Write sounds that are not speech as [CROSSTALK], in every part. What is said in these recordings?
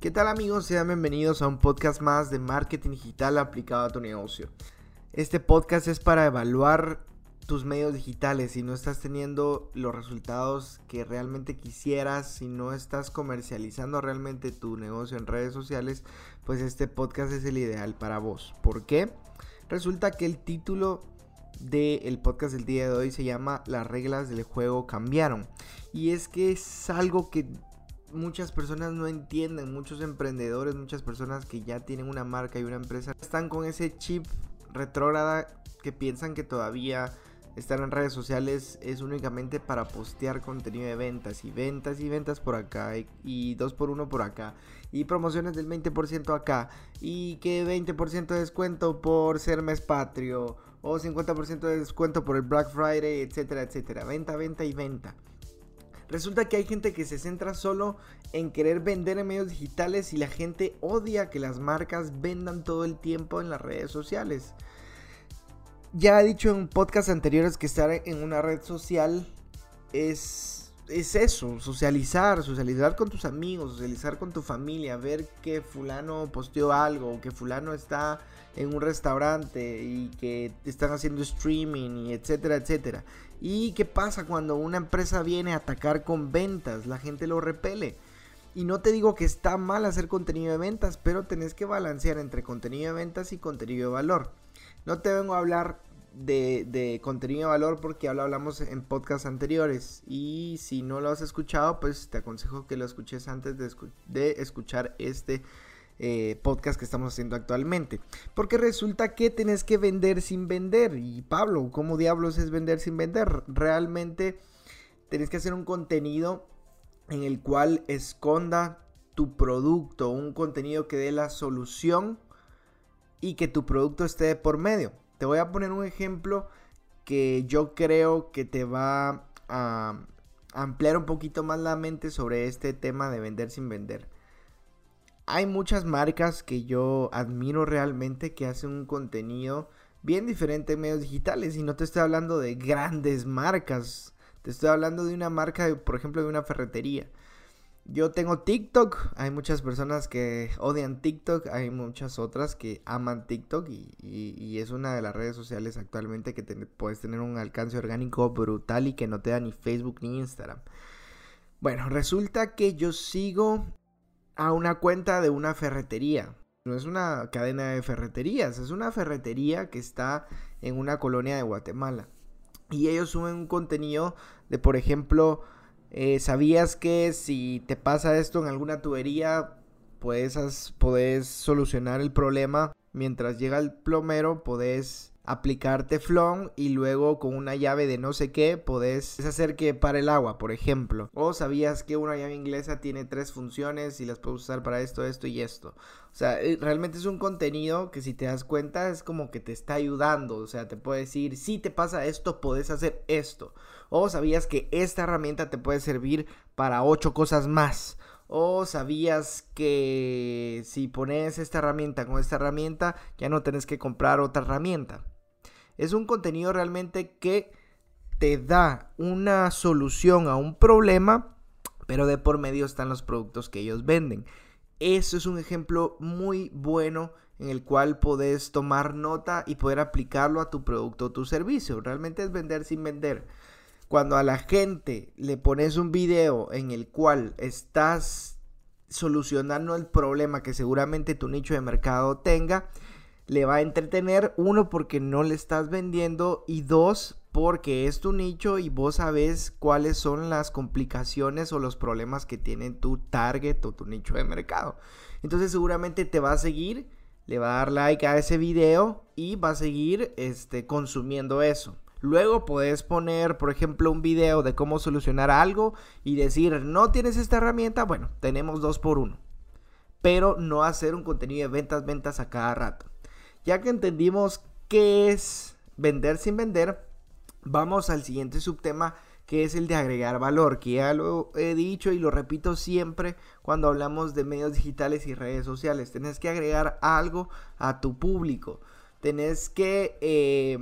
¿Qué tal amigos? Sean bienvenidos a un podcast más de marketing digital aplicado a tu negocio. Este podcast es para evaluar tus medios digitales, si no estás teniendo los resultados que realmente quisieras, si no estás comercializando realmente tu negocio en redes sociales, pues este podcast es el ideal para vos. ¿Por qué? Resulta que el título del podcast del día de hoy se llama Las reglas del juego cambiaron. Y es que es algo que muchas personas no entienden, muchos emprendedores, muchas personas que ya tienen una marca y una empresa están con ese chip retrógrada que piensan que todavía estar en redes sociales es únicamente para postear contenido de ventas y ventas y ventas por acá y, 2 por 1 por acá y promociones del 20% acá y que 20% de descuento por ser mes patrio o 50% de descuento por el Black Friday, etcétera, etcétera. Venta, venta y venta. Resulta que hay gente que se centra solo en querer vender en medios digitales y la gente odia que las marcas vendan todo el tiempo en las redes sociales ya he dicho en podcasts anteriores que estar en una red social es, es eso, socializar, socializar con tus amigos, socializar con tu familia, ver que fulano posteó algo, que fulano está en un restaurante y que están haciendo streaming y etcétera, etcétera. ¿Y qué pasa cuando una empresa viene a atacar con ventas? La gente lo repele. Y no te digo que está mal hacer contenido de ventas, pero tenés que balancear entre contenido de ventas y contenido de valor. No te vengo a hablar de, contenido de valor porque hablamos en podcasts anteriores. Y si no lo has escuchado, pues te aconsejo que lo escuches antes de, escuchar este eh, podcast que estamos haciendo actualmente. Porque resulta que tenés que vender sin vender. Y Pablo, ¿cómo diablos es vender sin vender? Realmente tenés que hacer un contenido en el cual esconda tu producto, un contenido que dé la solución y que tu producto esté por medio. Te voy a poner un ejemplo que yo creo que te va a ampliar un poquito más la mente sobre este tema de vender sin vender. Hay muchas marcas que yo admiro realmente que hacen un contenido bien diferente en medios digitales y no te estoy hablando de grandes marcas, te estoy hablando de una marca, por ejemplo, de una ferretería. Yo tengo TikTok, hay muchas personas que odian TikTok, hay muchas otras que aman TikTok y, es una de las redes sociales actualmente que puedes tener un alcance orgánico brutal y que no te da ni Facebook ni Instagram. Bueno, resulta que yo sigo a una cuenta de una ferretería. No es una cadena de ferreterías, es una ferretería que está en una colonia de Guatemala. Y ellos suben un contenido de, por ejemplo, eh, ¿Sabías que si te pasa esto en alguna tubería, puedes, solucionar el problema mientras llega el plomero? Puedes aplicar teflón y luego con una llave de no sé qué podés hacer que pare el agua, por ejemplo. O sabías que una llave inglesa tiene tres funciones y las puedes usar para esto, esto y esto. O sea, eh, realmente es un contenido que si te das cuenta es como que te está ayudando. O sea, te puede decir, si te pasa esto, podés hacer esto. O sabías que esta herramienta te puede servir para ocho cosas más. O sabías que si pones esta herramienta con esta herramienta, ya no tenés que comprar otra herramienta. Es un contenido realmente que te da una solución a un problema, pero de por medio están los productos que ellos venden. Eso es un ejemplo muy bueno en el cual podés tomar nota y poder aplicarlo a tu producto o tu servicio. Realmente es vender sin vender. Cuando a la gente le pones un video en el cual estás solucionando el problema que seguramente tu nicho de mercado tenga, le va a entretener, uno porque no le estás vendiendo y dos porque es tu nicho y vos sabes cuáles son las complicaciones o los problemas que tiene tu target o tu nicho de mercado. Entonces seguramente te va a seguir, le va a dar like a ese video y va a seguir este, consumiendo eso. Luego puedes poner, por ejemplo, un video de cómo solucionar algo y decir, no tienes esta herramienta, bueno, tenemos dos por uno. Pero no hacer un contenido de ventas, ventas a cada rato. Ya que entendimos qué es vender sin vender, vamos al siguiente subtema que es el de agregar valor, que ya lo he dicho y lo repito siempre cuando hablamos de medios digitales y redes sociales. Tienes que agregar algo a tu público. tenés que, eh,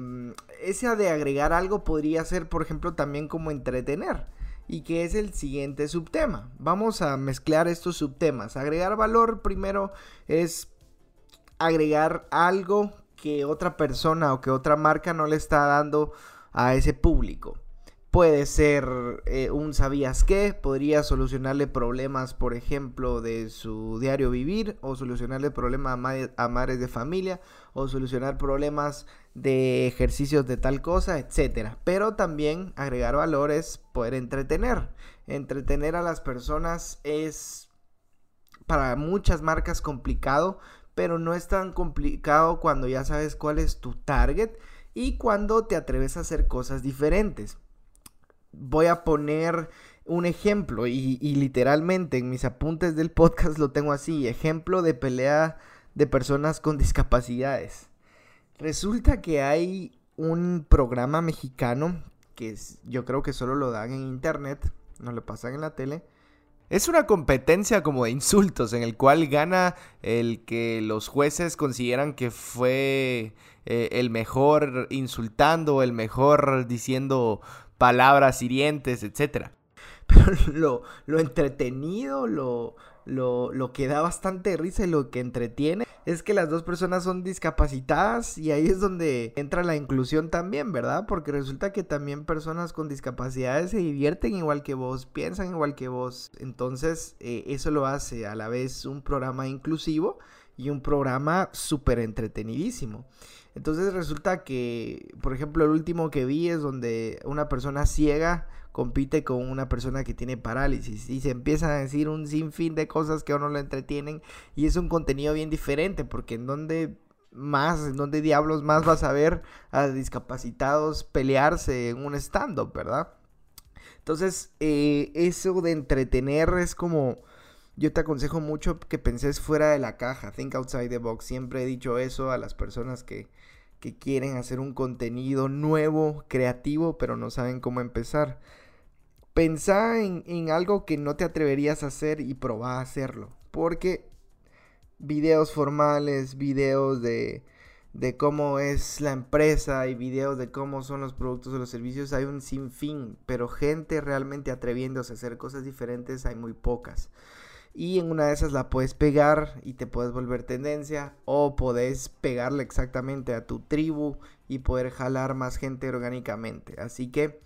esa de agregar algo podría ser, por ejemplo, también como entretener. Y que es el siguiente subtema. Vamos a mezclar estos subtemas. Agregar valor primero es agregar algo que otra persona o que otra marca no le está dando a ese público. Puede ser eh, un sabías qué, podría solucionarle problemas, por ejemplo, de su diario vivir, o solucionarle problemas a, madres de familia, o solucionar problemas de ejercicios de tal cosa, etc. Pero también agregar valores, poder entretener. Entretener a las personas es para muchas marcas complicado, pero no es tan complicado cuando ya sabes cuál es tu target y cuando te atreves a hacer cosas diferentes voy a poner un ejemplo y, literalmente en mis apuntes del podcast lo tengo así, ejemplo de pelea de personas con discapacidades. Resulta que hay un programa mexicano que yo creo que solo lo dan en internet, no lo pasan en la tele. Es una competencia como de insultos en el cual gana el que los jueces consideran que fue eh, el mejor insultando, el mejor diciendo palabras hirientes, etc. [LAUGHS] Pero lo, lo entretenido, lo, lo, lo, que da bastante risa y lo que entretiene es que las dos personas son discapacitadas y ahí es donde entra la inclusión también, ¿verdad? Porque resulta que también personas con discapacidades se divierten igual que vos, piensan igual que vos. Entonces eh, eso lo hace a la vez un programa inclusivo y un programa súper entretenidísimo. Entonces resulta que, por ejemplo, el último que vi es donde una persona ciega compite con una persona que tiene parálisis y se empiezan a decir un sinfín de cosas que a uno lo entretienen y es un contenido bien diferente porque en donde más, en donde diablos más vas a ver a discapacitados pelearse en un stand-up, ¿verdad? Entonces, eh, eso de entretener es como yo te aconsejo mucho que penses fuera de la caja, think outside the box. Siempre he dicho eso a las personas que, que quieren hacer un contenido nuevo, creativo, pero no saben cómo empezar. Pensá en, en algo que no te atreverías a hacer y probá a hacerlo. Porque videos formales, videos de, de cómo es la empresa y videos de cómo son los productos o los servicios, hay un sinfín, pero gente realmente atreviéndose a hacer cosas diferentes hay muy pocas y en una de esas la puedes pegar y te puedes volver tendencia o puedes pegarle exactamente a tu tribu y poder jalar más gente orgánicamente. Así que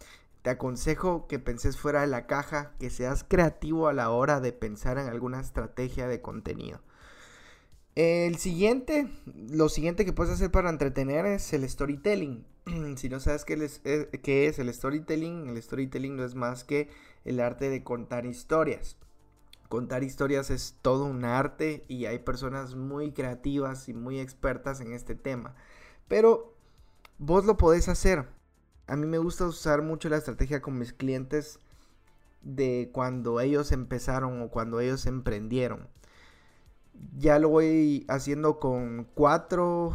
te aconsejo que penses fuera de la caja, que seas creativo a la hora de pensar en alguna estrategia de contenido. El siguiente, lo siguiente que puedes hacer para entretener es el storytelling. [CLEARS THROAT] si no sabes qué, eh, qué es el storytelling, el storytelling no es más que el arte de contar historias. Contar historias es todo un arte y hay personas muy creativas y muy expertas en este tema. Pero vos lo podés hacer. A mí me gusta usar mucho la estrategia con mis clientes de cuando ellos empezaron o cuando ellos emprendieron. Ya lo voy haciendo con cuatro,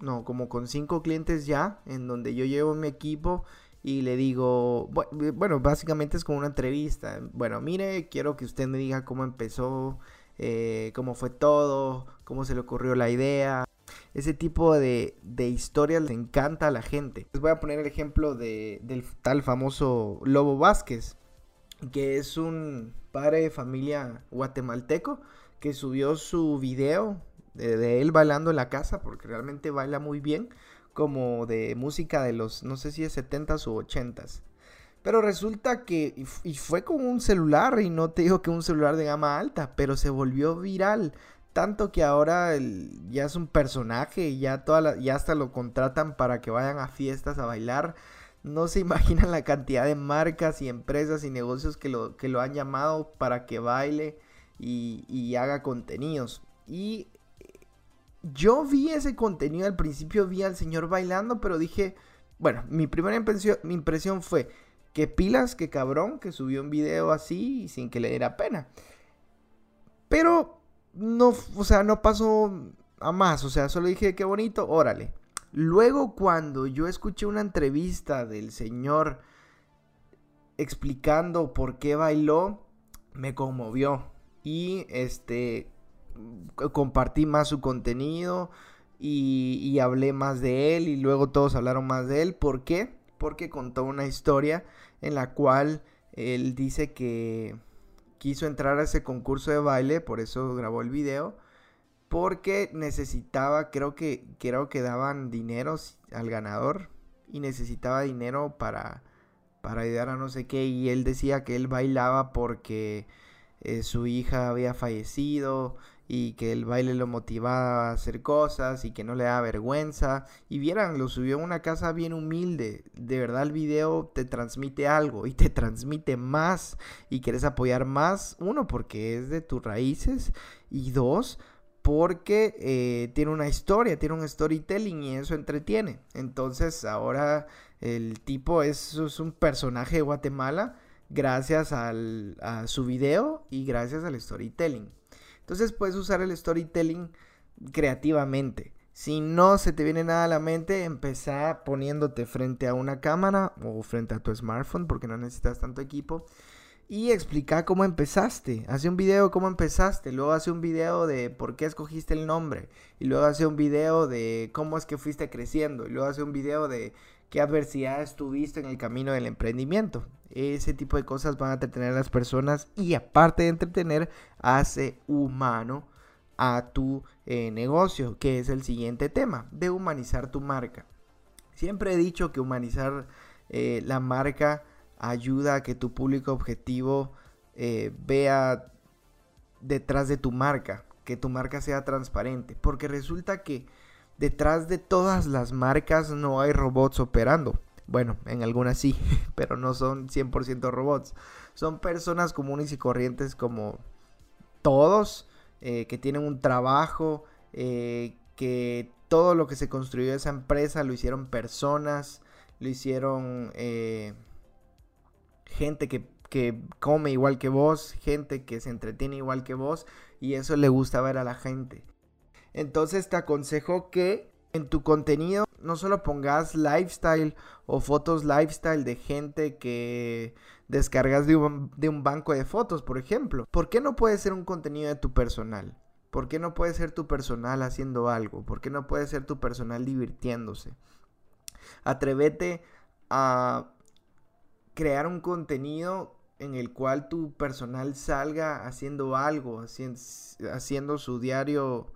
no, como con cinco clientes ya, en donde yo llevo mi equipo y le digo, eh, bueno, básicamente es como una entrevista. Bueno, mire, quiero que usted me diga cómo empezó, eh, cómo fue todo, cómo se le ocurrió la idea. Ese tipo de, de historias le encanta a la gente. Les voy a poner el ejemplo de, del tal famoso Lobo Vázquez, que es un padre de familia guatemalteco que subió su video de, de él bailando en la casa, porque realmente baila muy bien como de música de los, no sé si es 70s u 80s. Pero resulta que, y fue con un celular, y no te digo que un celular de gama alta, pero se volvió viral. Tanto que ahora ya es un personaje y ya, toda ya hasta lo contratan para que vayan a fiestas a bailar. No se [LAUGHS] imaginan la cantidad de marcas y empresas y negocios que lo, que lo han llamado para que baile y, y haga contenidos. Y yo vi ese contenido al principio, vi al señor bailando, pero dije, bueno, mi primera impresión, mi impresión fue que pilas, que cabrón, que subió un video así sin que le diera pena. Pero no, o sea, no pasó a más, o sea, solo dije, qué bonito, órale. Luego cuando yo escuché una entrevista del señor explicando por qué bailó, me conmovió. Y este, compartí más su contenido. y, hablé más de él y luego todos hablaron más de él. ¿Por qué? Porque contó una historia en la cual él dice que quiso entrar a ese concurso de baile, por eso grabó el video, porque necesitaba, creo que, creo que daban dinero al ganador y necesitaba dinero para, para ayudar a no sé qué y él decía que él bailaba porque eh, su hija había fallecido y que el baile lo motivaba a hacer cosas y que no le da vergüenza. Y vieran, lo subió a una casa bien humilde. De verdad el video te transmite algo y te transmite más y quieres apoyar más. Uno, porque es de tus raíces y dos, porque eh, tiene una historia, tiene un storytelling y eso entretiene. Entonces ahora el tipo es, es un personaje de Guatemala gracias al, a su video y gracias al storytelling. Entonces puedes usar el storytelling creativamente. Si no se te viene nada a la mente, empezá poniéndote frente a una cámara o frente a tu smartphone porque no necesitas tanto equipo y explica cómo empezaste. Hace un video de cómo empezaste, luego hace un video de por qué escogiste el nombre y luego hace un video de cómo es que fuiste creciendo y luego hace un video de qué adversidades tuviste en el camino del emprendimiento. Ese tipo de cosas van a entretener a las personas y aparte de entretener, hace humano a tu eh, negocio, que es el siguiente tema, de humanizar tu marca. Siempre he dicho que humanizar eh, la marca ayuda a que tu público objetivo eh, vea detrás de tu marca, que tu marca sea transparente, porque resulta que detrás de todas las marcas no hay robots operando. Bueno, en algunas sí, [LAUGHS] pero no son 100% robots. Son personas comunes y corrientes como todos, eh, que tienen un trabajo, eh, que todo lo que se construyó esa empresa lo hicieron personas, lo hicieron eh, gente que, que come igual que vos, gente que se entretiene igual que vos, y eso le gusta ver a la gente. Entonces te aconsejo que en tu contenido no solo pongas lifestyle o fotos lifestyle de gente que descargas de un, banco de fotos, por ejemplo. ¿Por qué no puede ser un contenido de tu personal? ¿Por qué no puede ser tu personal haciendo algo? ¿Por qué no puede ser tu personal divirtiéndose? Atrévete a crear un contenido en el cual tu personal salga haciendo algo, haciendo su diario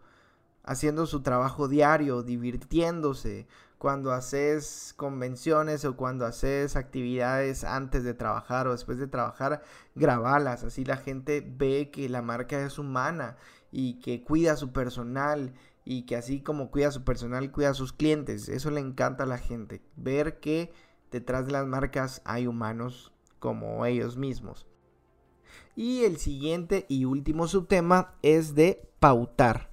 haciendo su trabajo diario, divirtiéndose, cuando haces convenciones o cuando haces actividades antes de trabajar o después de trabajar, grabalas, así la gente ve que la marca es humana y que cuida a su personal y que así como cuida a su personal, cuida a sus clientes. Eso le encanta a la gente, ver que detrás de las marcas hay humanos como ellos mismos. Y el siguiente y último subtema es de pautar.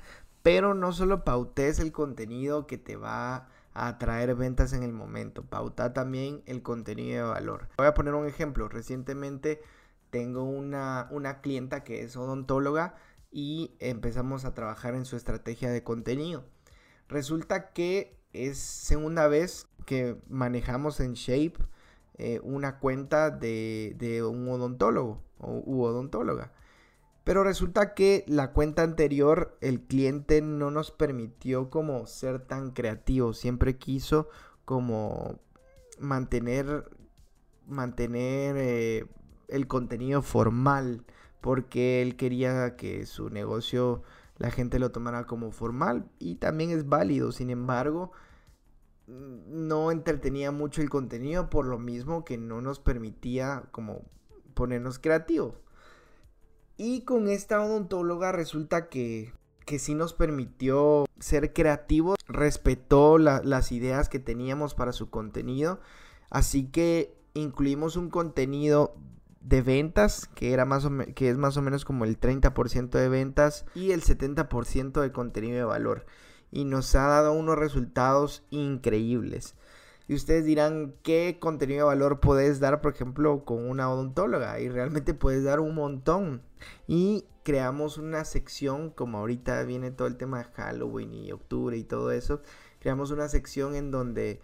Pero no solo pautes el contenido que te va a atraer ventas en el momento, pauta también el contenido de valor. Voy a poner un ejemplo. Recientemente tengo una, una clienta que es odontóloga y empezamos a trabajar en su estrategia de contenido. Resulta que es segunda vez que manejamos en Shape eh, una cuenta de, de un odontólogo o u odontóloga. Pero resulta que la cuenta anterior el cliente no nos permitió como ser tan creativo. Siempre quiso como mantener, mantener eh, el contenido formal. Porque él quería que su negocio la gente lo tomara como formal. Y también es válido. Sin embargo, no entretenía mucho el contenido por lo mismo que no nos permitía como ponernos creativos. Y con esta odontóloga resulta que, que sí nos permitió ser creativos, respetó las ideas que teníamos para su contenido. Así que incluimos un contenido de ventas, que, era más que es más o menos como el 30% de ventas y el 70% de contenido de valor. Y nos ha dado unos resultados increíbles. Y ustedes dirán, ¿qué contenido de valor puedes dar, por ejemplo, con una odontóloga? Y realmente puedes dar un montón. Y creamos una sección, como ahorita viene todo el tema de Halloween y octubre y todo eso, creamos una sección en donde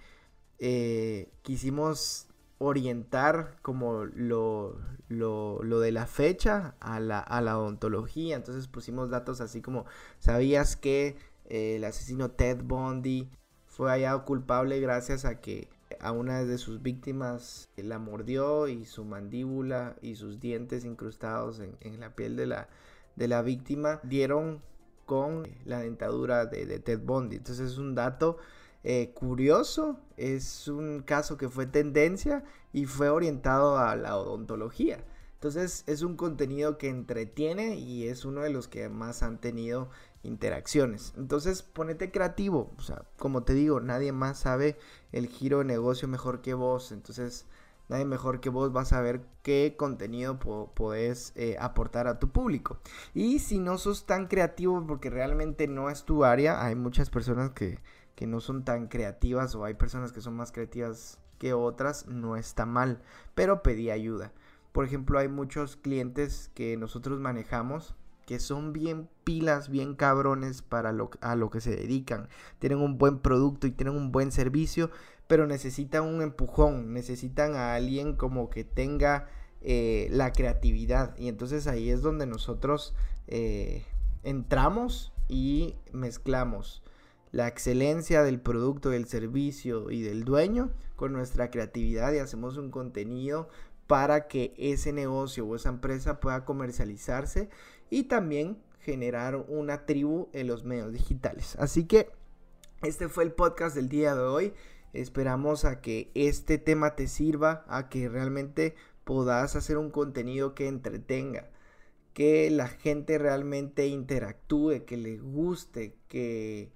eh, quisimos orientar como lo, lo, de la fecha a la, a la, odontología. Entonces pusimos datos así como, ¿sabías que el asesino Ted Bundy fue hallado culpable gracias a que a una de sus víctimas la mordió y su mandíbula y sus dientes incrustados en, la piel de la, de la víctima dieron con la dentadura de, Ted Bundy. Entonces es un dato eh, curioso, es un caso que fue tendencia y fue orientado a la odontología. Entonces es un contenido que entretiene y es uno de los que más han tenido interacciones. Entonces, ponete creativo. O sea, como te digo, nadie más sabe el giro de negocio mejor que vos. Entonces, nadie mejor que vos va a saber qué contenido podés eh, aportar a tu público. Y si no sos tan creativo porque realmente no es tu área, hay muchas personas que, que no son tan creativas o hay personas que son más creativas que otras, no está mal. Pero pedí ayuda. Por ejemplo, hay muchos clientes que nosotros manejamos que son bien pilas, bien cabrones para lo, a lo que se dedican. Tienen un buen producto y tienen un buen servicio, pero necesitan un empujón, necesitan a alguien como que tenga eh, la creatividad. Y entonces ahí es donde nosotros eh, entramos y mezclamos la excelencia del producto, del servicio y del dueño con nuestra creatividad y hacemos un contenido para que ese negocio o esa empresa pueda comercializarse y también generar una tribu en los medios digitales. Así que este fue el podcast del día de hoy. Esperamos a que este tema te sirva, a que realmente puedas hacer un contenido que entretenga, que la gente realmente interactúe, que le guste, que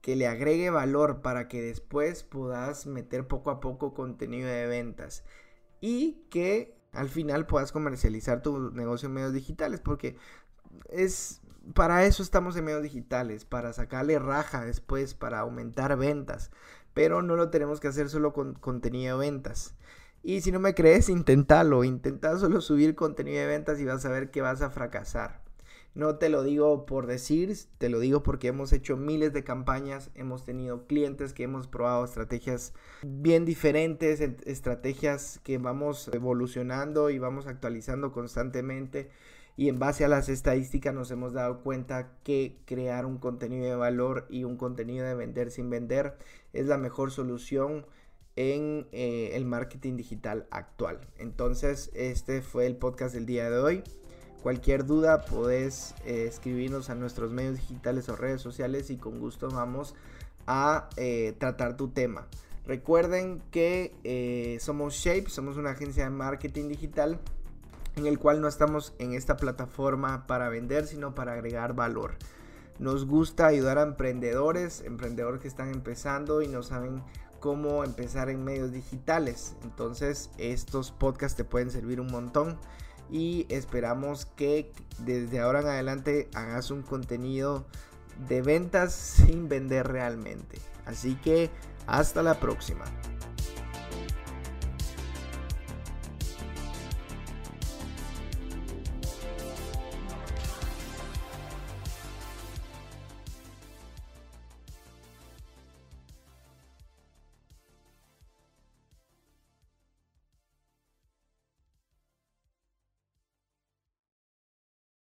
que le agregue valor para que después puedas meter poco a poco contenido de ventas y que al final puedas comercializar tu negocio en medios digitales porque es para eso estamos en medios digitales, para sacarle raja después, para aumentar ventas, pero no lo tenemos que hacer solo con contenido de ventas. Y si no me crees, inténtalo, intenta solo subir contenido de ventas y vas a ver que vas a fracasar. No te lo digo por decir, te lo digo porque hemos hecho miles de campañas, hemos tenido clientes que hemos probado estrategias bien diferentes, estrategias que vamos evolucionando y vamos actualizando constantemente. Y en base a las estadísticas nos hemos dado cuenta que crear un contenido de valor y un contenido de vender sin vender es la mejor solución en eh, el marketing digital actual. Entonces, este fue el podcast del día de hoy. Cualquier duda podés eh, escribirnos a nuestros medios digitales o redes sociales y con gusto vamos a eh, tratar tu tema. Recuerden que eh, somos Shape, somos una agencia de marketing digital en el cual no estamos en esta plataforma para vender, sino para agregar valor. Nos gusta ayudar a emprendedores, emprendedores que están empezando y no saben cómo empezar en medios digitales. Entonces estos podcasts te pueden servir un montón y esperamos que desde ahora en adelante hagas un contenido de ventas sin vender realmente. Así que hasta la próxima.